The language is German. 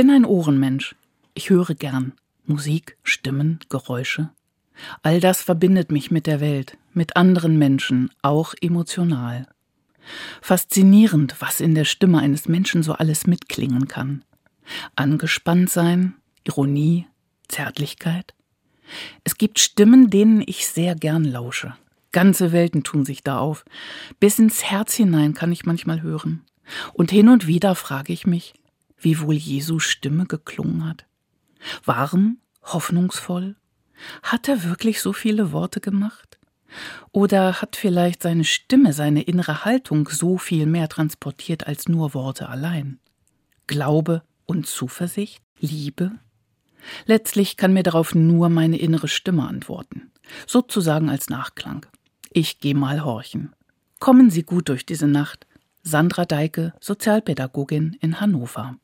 bin ein Ohrenmensch. Ich höre gern Musik, Stimmen, Geräusche. All das verbindet mich mit der Welt, mit anderen Menschen, auch emotional. Faszinierend, was in der Stimme eines Menschen so alles mitklingen kann. Angespannt sein, Ironie, Zärtlichkeit. Es gibt Stimmen, denen ich sehr gern lausche. Ganze Welten tun sich da auf. Bis ins Herz hinein kann ich manchmal hören. Und hin und wieder frage ich mich, wie wohl Jesu Stimme geklungen hat. Warm, hoffnungsvoll? Hat er wirklich so viele Worte gemacht? Oder hat vielleicht seine Stimme, seine innere Haltung so viel mehr transportiert als nur Worte allein? Glaube und Zuversicht? Liebe? Letztlich kann mir darauf nur meine innere Stimme antworten, sozusagen als Nachklang. Ich geh mal horchen. Kommen Sie gut durch diese Nacht. Sandra Deike, Sozialpädagogin in Hannover.